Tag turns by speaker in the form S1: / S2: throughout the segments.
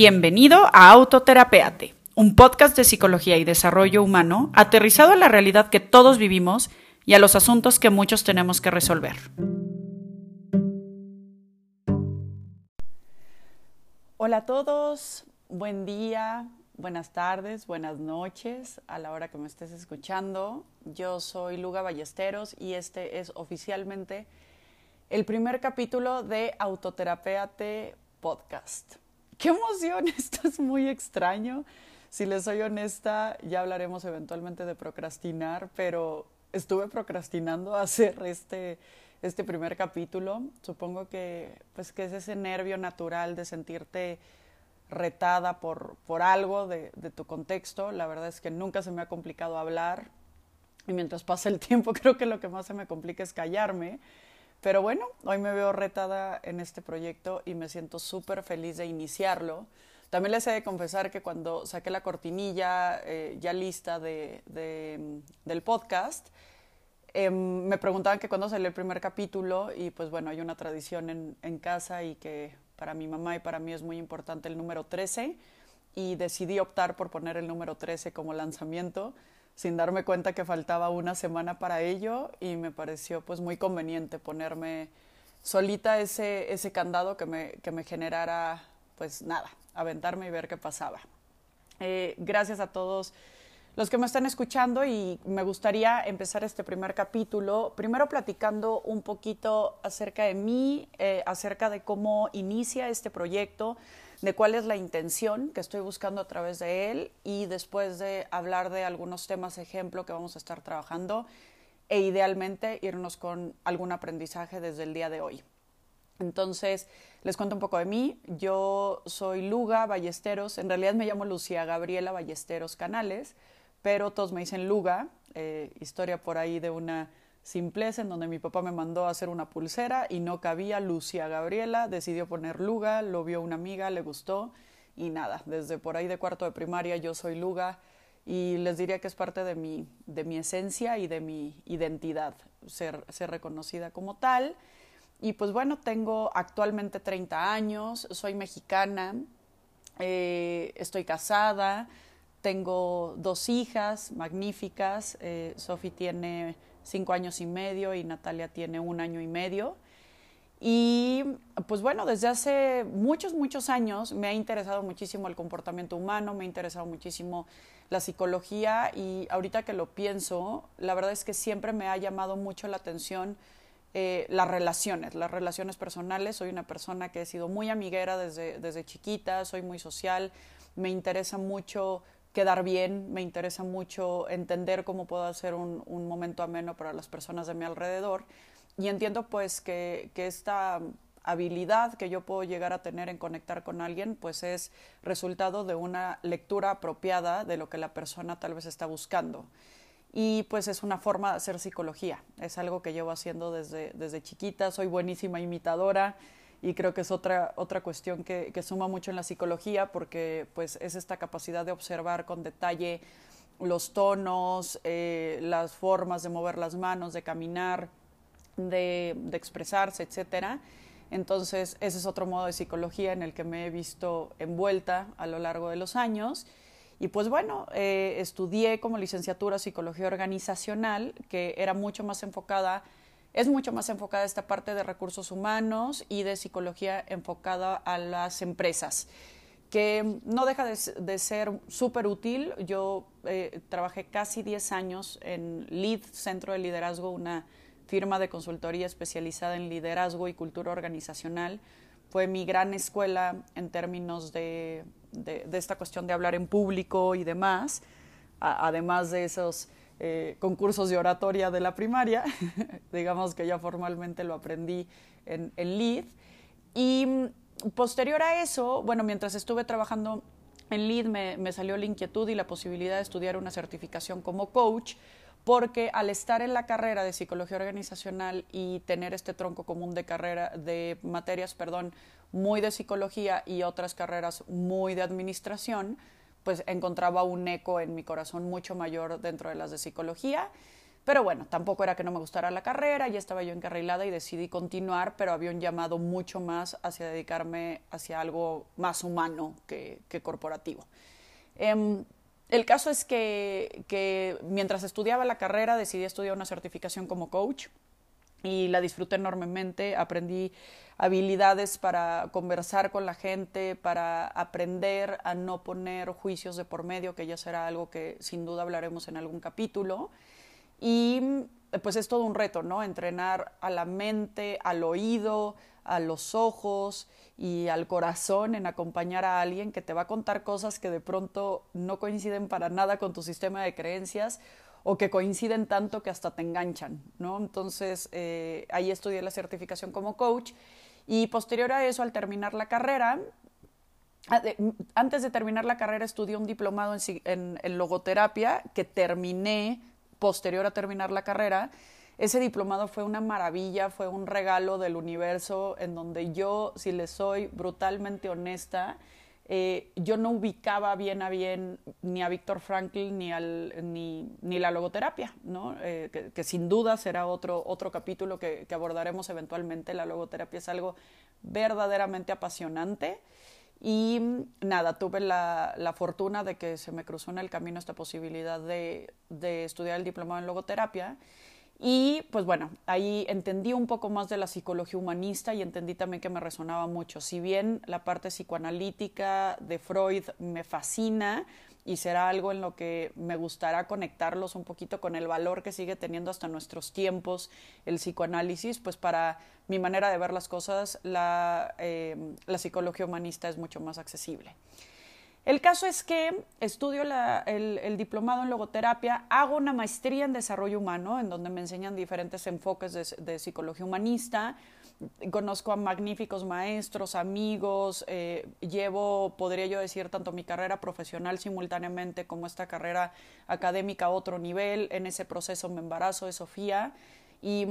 S1: Bienvenido a Autoterapeate, un podcast de psicología y desarrollo humano aterrizado a la realidad que todos vivimos y a los asuntos que muchos tenemos que resolver. Hola a todos, buen día, buenas tardes, buenas noches a la hora que me estés escuchando. Yo soy Luga Ballesteros y este es oficialmente el primer capítulo de Autoterapeate Podcast. ¡Qué emoción! Esto es muy extraño. Si les soy honesta, ya hablaremos eventualmente de procrastinar, pero estuve procrastinando hacer este, este primer capítulo. Supongo que, pues, que es ese nervio natural de sentirte retada por, por algo de, de tu contexto. La verdad es que nunca se me ha complicado hablar y mientras pasa el tiempo creo que lo que más se me complica es callarme. Pero bueno, hoy me veo retada en este proyecto y me siento súper feliz de iniciarlo. También les he de confesar que cuando saqué la cortinilla eh, ya lista de, del podcast, em, me preguntaban que cuándo salió el primer capítulo y pues bueno, hay una tradición en, en casa y que para mi mamá y para mí es muy importante el número 13 y decidí optar por poner el número 13 como lanzamiento sin darme cuenta que faltaba una semana para ello y me pareció pues muy conveniente ponerme solita ese, ese candado que me, que me generara pues nada, aventarme y ver qué pasaba. Eh, gracias a todos los que me están escuchando y me gustaría empezar este primer capítulo primero platicando un poquito acerca de mí, eh, acerca de cómo inicia este proyecto, de cuál es la intención que estoy buscando a través de él y después de hablar de algunos temas ejemplo que vamos a estar trabajando e idealmente irnos con algún aprendizaje desde el día de hoy. Entonces, les cuento un poco de mí. Yo soy Luga Ballesteros, en realidad me llamo Lucía Gabriela Ballesteros Canales, pero todos me dicen Luga, eh, historia por ahí de una simpleza en donde mi papá me mandó a hacer una pulsera y no cabía Lucia Gabriela, decidió poner Luga, lo vio una amiga, le gustó y nada, desde por ahí de cuarto de primaria yo soy Luga y les diría que es parte de mi, de mi esencia y de mi identidad, ser, ser reconocida como tal. Y pues bueno, tengo actualmente 30 años, soy mexicana, eh, estoy casada, tengo dos hijas magníficas, eh, tiene cinco años y medio y Natalia tiene un año y medio. Y pues bueno, desde hace muchos, muchos años me ha interesado muchísimo el comportamiento humano, me ha interesado muchísimo la psicología y ahorita que lo pienso, la verdad es que siempre me ha llamado mucho la atención eh, las relaciones, las relaciones personales. Soy una persona que he sido muy amiguera desde, desde chiquita, soy muy social, me interesa mucho quedar bien, me interesa mucho entender cómo puedo hacer un, momento ameno para las personas de mi alrededor. Y entiendo pues que, esta habilidad que yo puedo llegar a tener en conectar con alguien, pues es resultado de una lectura apropiada de lo que la persona tal vez está buscando. Y pues es una forma de hacer psicología, es algo que llevo haciendo desde, desde chiquita, soy buenísima imitadora, y creo que es otra, otra cuestión que, suma mucho en la psicología porque pues es esta capacidad de observar con detalle los tonos, eh, las formas de mover las manos, de caminar, de, de, expresarse, etcétera. Entonces, ese es otro modo de psicología en el que me he visto envuelta a lo largo de los años. Y pues bueno, eh, estudié como licenciatura psicología organizacional, que era mucho más enfocada es mucho más enfocada esta parte de recursos humanos y de psicología enfocada a las empresas que no deja de, ser súper útil. Yo eh, trabajé casi 10 años en LEAD, Centro de Liderazgo, una firma de consultoría especializada en liderazgo y cultura organizacional. Fue mi gran escuela en términos de, de, esta cuestión de hablar en público y demás, además de esos eh, concursos de oratoria de la primaria, digamos que ya formalmente lo aprendí en, en. Y mm, posterior a eso, bueno, mientras estuve trabajando en LEAD me, me salió la inquietud y la posibilidad de estudiar una certificación como coach, porque al estar en la carrera de psicología organizacional y tener este tronco común de carrera de materias, perdón, muy de psicología y otras carreras muy de administración, pues encontraba un eco en mi corazón mucho mayor dentro de las de psicología. Pero bueno, tampoco era que no me gustara la carrera, ya estaba yo encarrilada y decidí continuar, pero había un llamado mucho más hacia dedicarme hacia algo más humano que, corporativo. Em, el caso es que, que mientras estudiaba la carrera decidí estudiar una certificación como coach y la disfruté enormemente, aprendí habilidades para conversar con la gente, para aprender a no poner juicios de por medio, que ya será algo que sin duda hablaremos en algún capítulo. Y pues es todo un reto, ¿no? Entrenar a la mente, al oído, a los ojos y al corazón en acompañar a alguien que te va a contar cosas que de pronto no coinciden para nada con tu sistema de creencias o que coinciden tanto que hasta te enganchan, ¿no? Entonces, eh, ahí estudié la certificación como coach y posterior a eso, al terminar la carrera, antes de terminar la carrera estudié un diplomado en, en, logoterapia que terminé posterior a terminar la carrera. Ese diplomado fue una maravilla, fue un regalo del universo en donde yo, si le soy brutalmente honesta, eh, yo no ubicaba bien a bien ni a Víctor Frankl ni, al, ni, ni, la logoterapia, ¿no? Eh, que, sin duda será otro, otro capítulo que, que, abordaremos eventualmente. La logoterapia es algo verdaderamente apasionante. Y nada, tuve la, la, fortuna de que se me cruzó en el camino esta posibilidad de, de estudiar el diplomado en logoterapia. Y pues bueno, ahí entendí un poco más de la psicología humanista y entendí también que me resonaba mucho. Si bien la parte psicoanalítica de Freud me fascina y será algo en lo que me gustará conectarlos un poquito con el valor que sigue teniendo hasta nuestros tiempos el psicoanálisis, pues para mi manera de ver las cosas la, eh, la psicología humanista es mucho más accesible. El caso es que estudio el, diplomado en logoterapia, hago una maestría en desarrollo humano, en donde me enseñan diferentes enfoques de, psicología humanista, conozco a magníficos maestros, amigos, eh, llevo, podría yo decir, tanto mi carrera profesional simultáneamente como esta carrera académica a otro nivel. En ese proceso me embarazo de Sofía y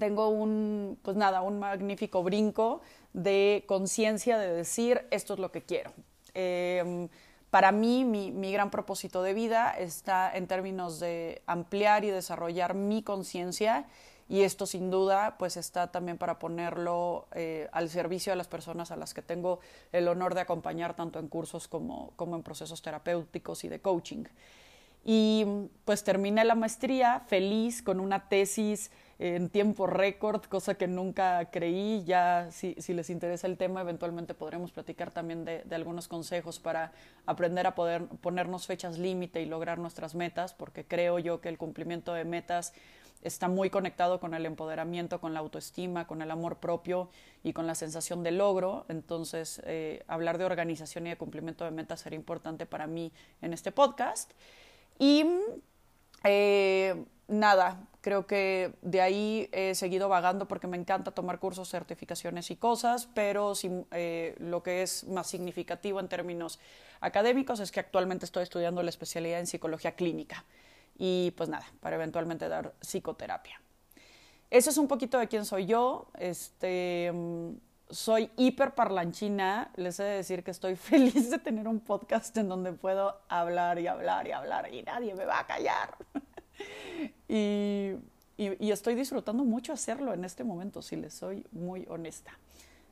S1: tengo un, pues nada, un magnífico brinco de conciencia de decir, esto es lo que quiero Em, para mí, mi, gran propósito de vida está en términos de ampliar y desarrollar mi conciencia y esto sin duda pues está también para ponerlo eh, al servicio de las personas a las que tengo el honor de acompañar tanto en cursos como, como en procesos terapéuticos y de coaching. Y pues terminé la maestría feliz con una tesis en tiempo récord, cosa que nunca creí. Ya si, si, les interesa el tema, eventualmente podremos platicar también de, de algunos consejos para aprender a poder ponernos fechas límite y lograr nuestras metas, porque creo yo que el cumplimiento de metas está muy conectado con el empoderamiento, con la autoestima, con el amor propio y con la sensación de logro. Entonces, eh, hablar de organización y de cumplimiento de metas sería importante para mí en este podcast. Y eh, nada, creo que de ahí he seguido vagando porque me encanta tomar cursos, certificaciones y cosas, pero eh, lo que es más significativo en términos académicos es que actualmente estoy estudiando la especialidad en psicología clínica y pues nada, para eventualmente dar psicoterapia. Eso es un poquito de quién soy yo. Este, soy hiper parlanchina. Les he de decir que estoy feliz de tener un podcast en donde puedo hablar y hablar y hablar y nadie me va a callar. y, y, estoy disfrutando mucho hacerlo en este momento, si les soy muy honesta.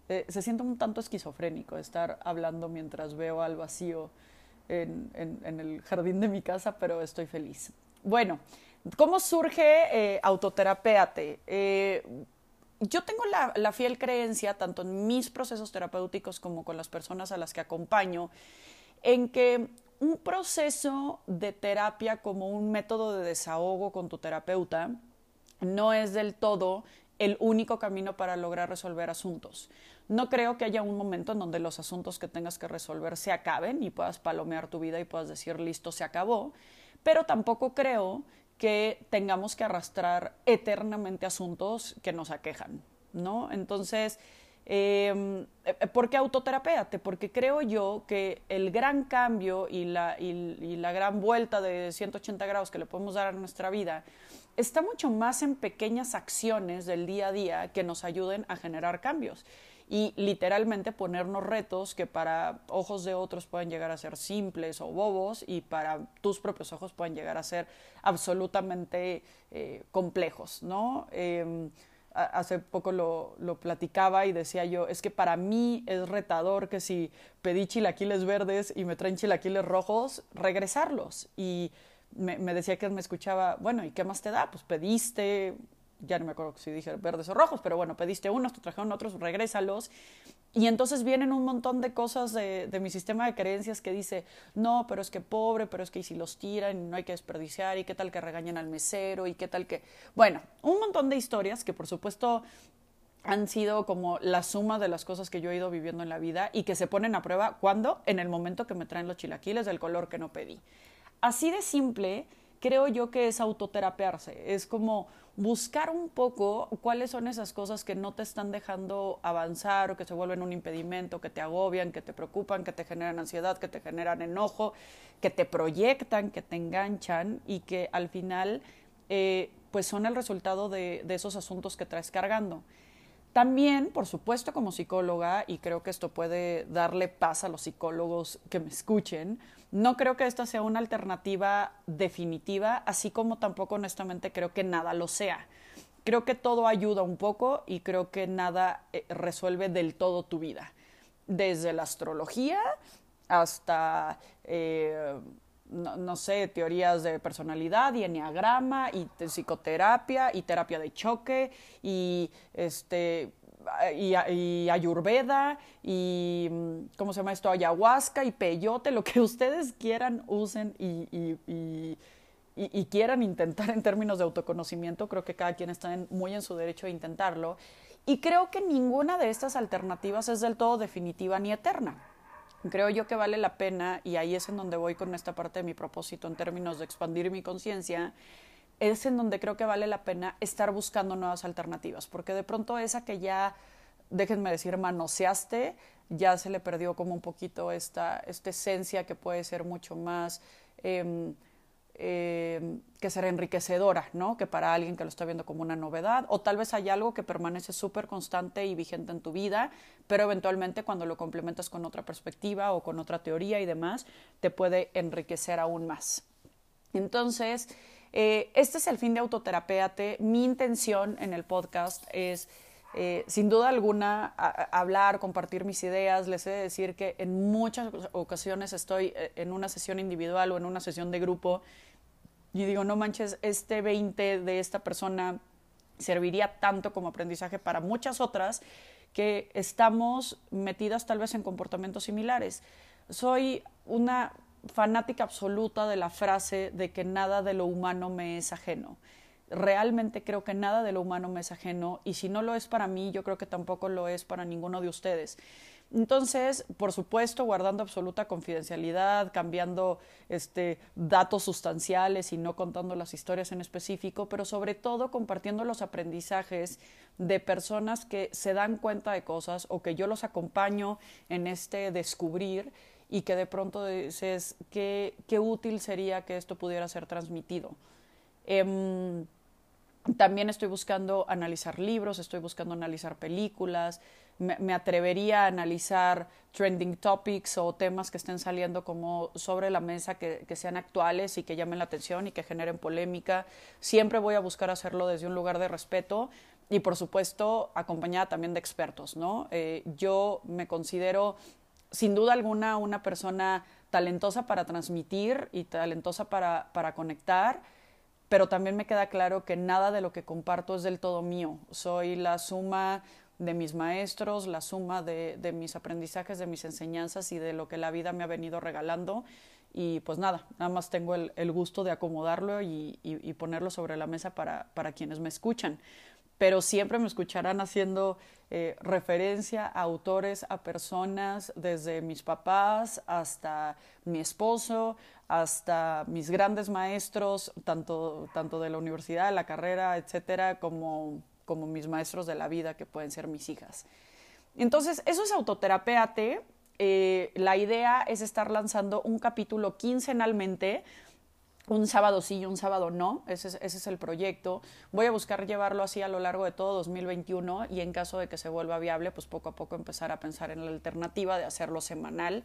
S1: Eh, se siente un tanto esquizofrénico estar hablando mientras veo al vacío en, en, el jardín de mi casa, pero estoy feliz. Bueno, ¿cómo surge eh, Autoterapeate? Eh, yo tengo la, fiel creencia, tanto en mis procesos terapéuticos como con las personas a las que acompaño, en que un proceso de terapia como un método de desahogo con tu terapeuta no es del todo el único camino para lograr resolver asuntos. No creo que haya un momento en donde los asuntos que tengas que resolver se acaben y puedas palomear tu vida y puedas decir listo, se acabó, pero tampoco creo que tengamos que arrastrar eternamente asuntos que nos aquejan, ¿no? Entonces, eh, ¿por qué autoterapéate? Porque creo yo que el gran cambio y la, y la gran vuelta de 180 grados que le podemos dar a nuestra vida está mucho más en pequeñas acciones del día a día que nos ayuden a generar cambios. y literalmente ponernos retos que para ojos de otros pueden llegar a ser simples o bobos y para tus propios ojos pueden llegar a ser absolutamente eh, complejos, ¿no? Em, hace poco lo, lo, platicaba y decía yo, es que para mí es retador que si pedí chilaquiles verdes y me traen chilaquiles rojos, regresarlos. Y me, me decía que me escuchaba, bueno, ¿y qué más te da? Pues pediste, ya no me acuerdo si dije verdes o rojos, pero bueno, pediste unos, te trajeron otros, regrésalos. Y entonces vienen un montón de cosas de, de, mi sistema de creencias que dice, no, pero es que pobre, pero es que si los tiran no hay que desperdiciar, y qué tal que regañan al mesero, y qué tal que... Bueno, un montón de historias que por supuesto han sido como la suma de las cosas que yo he ido viviendo en la vida y que se ponen a prueba cuando, en el momento que me traen los chilaquiles del color que no pedí. Así de simple, creo yo que es autoterapearse, es como buscar un poco cuáles son esas cosas que no te están dejando avanzar o que se vuelven un impedimento, que te agobian, que te preocupan, que te generan ansiedad, que te generan enojo, que te proyectan, que te enganchan y que al final eh, pues son el resultado de, de esos asuntos que traes cargando. También, por supuesto, como psicóloga, y creo que esto puede darle paz a los psicólogos que me escuchen, no creo que esta sea una alternativa definitiva, así como tampoco honestamente creo que nada lo sea. Creo que todo ayuda un poco y creo que nada eh, resuelve del todo tu vida. Desde la astrología hasta, eh, no, sé, teorías de personalidad y enneagrama y psicoterapia y terapia de choque y este y, ayurveda y, ¿cómo se llama esto? Ayahuasca y peyote, lo que ustedes quieran, usen y, y, y, quieran intentar en términos de autoconocimiento. Creo que cada quien está muy en su derecho de intentarlo. Y creo que ninguna de estas alternativas es del todo definitiva ni eterna. Creo yo que vale la pena, y ahí es en donde voy con esta parte de mi propósito en términos de expandir mi conciencia, es en donde creo que vale la pena estar buscando nuevas alternativas, porque de pronto esa que ya, déjenme decir, manoseaste, ya se le perdió como un poquito esta, esta esencia que puede ser mucho más, eh, eh, que ser enriquecedora, ¿no? Que para alguien que lo está viendo como una novedad, o tal vez hay algo que permanece súper constante y vigente en tu vida, pero eventualmente cuando lo complementas con otra perspectiva o con otra teoría y demás, te puede enriquecer aún más. Entonces, eh, este es el fin de Autoterapéate. Mi intención en el podcast es, eh, sin duda alguna, hablar, compartir mis ideas. Les he de decir que en muchas ocasiones estoy eh, en una sesión individual o en una sesión de grupo y digo, no manches, este 20 de esta persona serviría tanto como aprendizaje para muchas otras que estamos metidas tal vez en comportamientos similares. Soy una fanática absoluta de la frase de que nada de lo humano me es ajeno. Realmente creo que nada de lo humano me es ajeno y si no lo es para mí, yo creo que tampoco lo es para ninguno de ustedes. Entonces, por supuesto, guardando absoluta confidencialidad, cambiando este, datos sustanciales y no contando las historias en específico, pero sobre todo compartiendo los aprendizajes de personas que se dan cuenta de cosas o que yo los acompaño en este descubrir y que de pronto dices qué, qué útil sería que esto pudiera ser transmitido. Em, también estoy buscando analizar libros, estoy buscando analizar películas, me, atrevería a analizar trending topics o temas que estén saliendo como sobre la mesa que, que, sean actuales y que llamen la atención y que generen polémica. Siempre voy a buscar hacerlo desde un lugar de respeto y por supuesto acompañada también de expertos, ¿no? Eh, yo me considero sin duda alguna una persona talentosa para transmitir y talentosa para, para conectar, pero también me queda claro que nada de lo que comparto es del todo mío. Soy la suma de mis maestros, la suma de, mis aprendizajes, de mis enseñanzas y de lo que la vida me ha venido regalando. Y pues nada, nada más tengo el, gusto de acomodarlo y, y, y, ponerlo sobre la mesa para, para quienes me escuchan pero siempre me escucharán haciendo eh, referencia a autores, a personas, desde mis papás hasta mi esposo, hasta mis grandes maestros, tanto, tanto de la universidad, de la carrera, etcétera, como, como mis maestros de la vida, que pueden ser mis hijas. Entonces, eso es autoterapeate. Eh, la idea es estar lanzando un capítulo quincenalmente un sábado sí y un sábado no, ese es, ese es, el proyecto. Voy a buscar llevarlo así a lo largo de todo 2021 y en caso de que se vuelva viable, pues poco a poco empezar a pensar en la alternativa de hacerlo semanal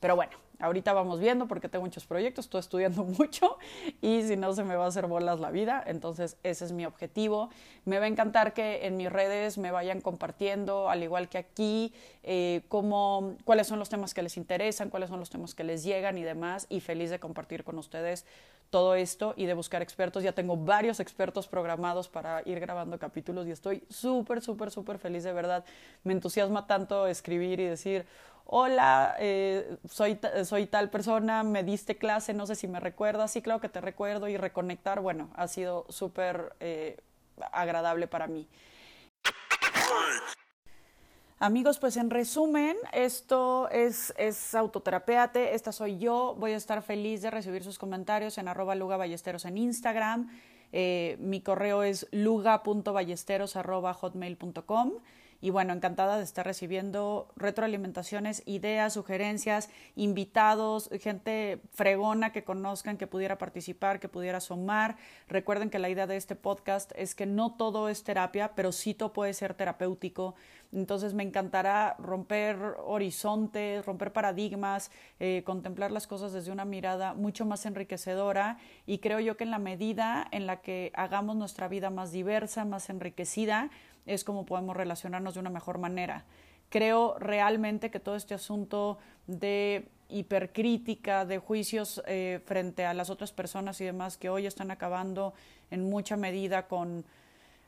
S1: pero bueno, ahorita vamos viendo porque tengo muchos proyectos, estoy estudiando mucho y si no se me va a hacer bolas la vida, entonces ese es mi objetivo. Me va a encantar que en mis redes me vayan compartiendo, al igual que aquí, eh, cuáles son los temas que les interesan, cuáles son los temas que les llegan y demás, y feliz de compartir con ustedes todo esto y de buscar expertos. Ya tengo varios expertos programados para ir grabando capítulos y estoy súper, súper, súper feliz de verdad. Me entusiasma tanto escribir y decir, hola, eh, soy, soy tal persona, me diste clase, no sé si me recuerdas, sí, claro que te recuerdo y reconectar, bueno, ha sido súper eh, agradable para mí. Amigos, pues en resumen, esto es, es Autoterapeate, esta soy yo, voy a estar feliz de recibir sus comentarios en arroba Luga Ballesteros en Instagram, eh, mi correo es luga.ballesteros.hotmail.com y bueno, encantada de estar recibiendo retroalimentaciones, ideas, sugerencias, invitados, gente fregona que conozcan, que pudiera participar, que pudiera sumar. Recuerden que la idea de este podcast es que no todo es terapia, pero sí todo puede ser terapéutico. Entonces me encantará romper horizontes, romper paradigmas, eh, contemplar las cosas desde una mirada mucho más enriquecedora y creo yo que en la medida en la que hagamos nuestra vida más diversa, más enriquecida, es como podemos relacionarnos de una mejor manera. Creo realmente que todo este asunto de hipercrítica, de juicios eh, frente a las otras personas y demás que hoy están acabando en mucha medida con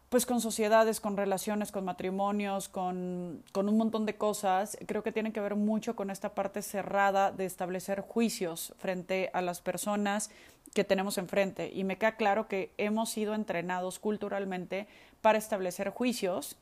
S1: pues con sociedades, con relaciones, con matrimonios, con, con, un montón de cosas, creo que tiene que ver mucho con esta parte cerrada de establecer juicios frente a las personas que tenemos enfrente. Y me queda claro que hemos sido entrenados culturalmente para establecer juicios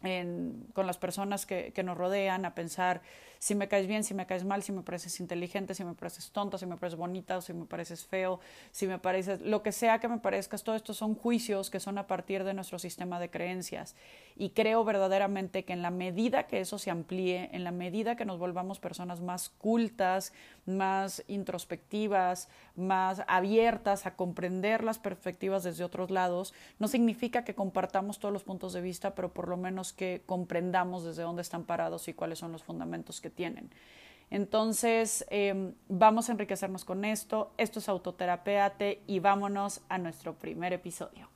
S1: con las personas que, que, nos rodean, a pensar si me caes bien, si me caes mal, si me pareces inteligente, si me pareces tonta, si me pareces bonita, si me pareces feo, si me pareces lo que sea que me parezcas, todo esto son juicios que son a partir de nuestro sistema de creencias. Y creo verdaderamente que en la medida que eso se amplíe, en la medida que nos volvamos personas más cultas, más introspectivas, más abiertas a comprender las perspectivas desde otros lados, no significa que compartamos todos los puntos de vista, pero por lo menos que comprendamos desde dónde están parados y cuáles son los fundamentos que tienen. Entonces, em, vamos a enriquecernos con esto. Esto es Autoterapeate y vámonos a nuestro primer episodio.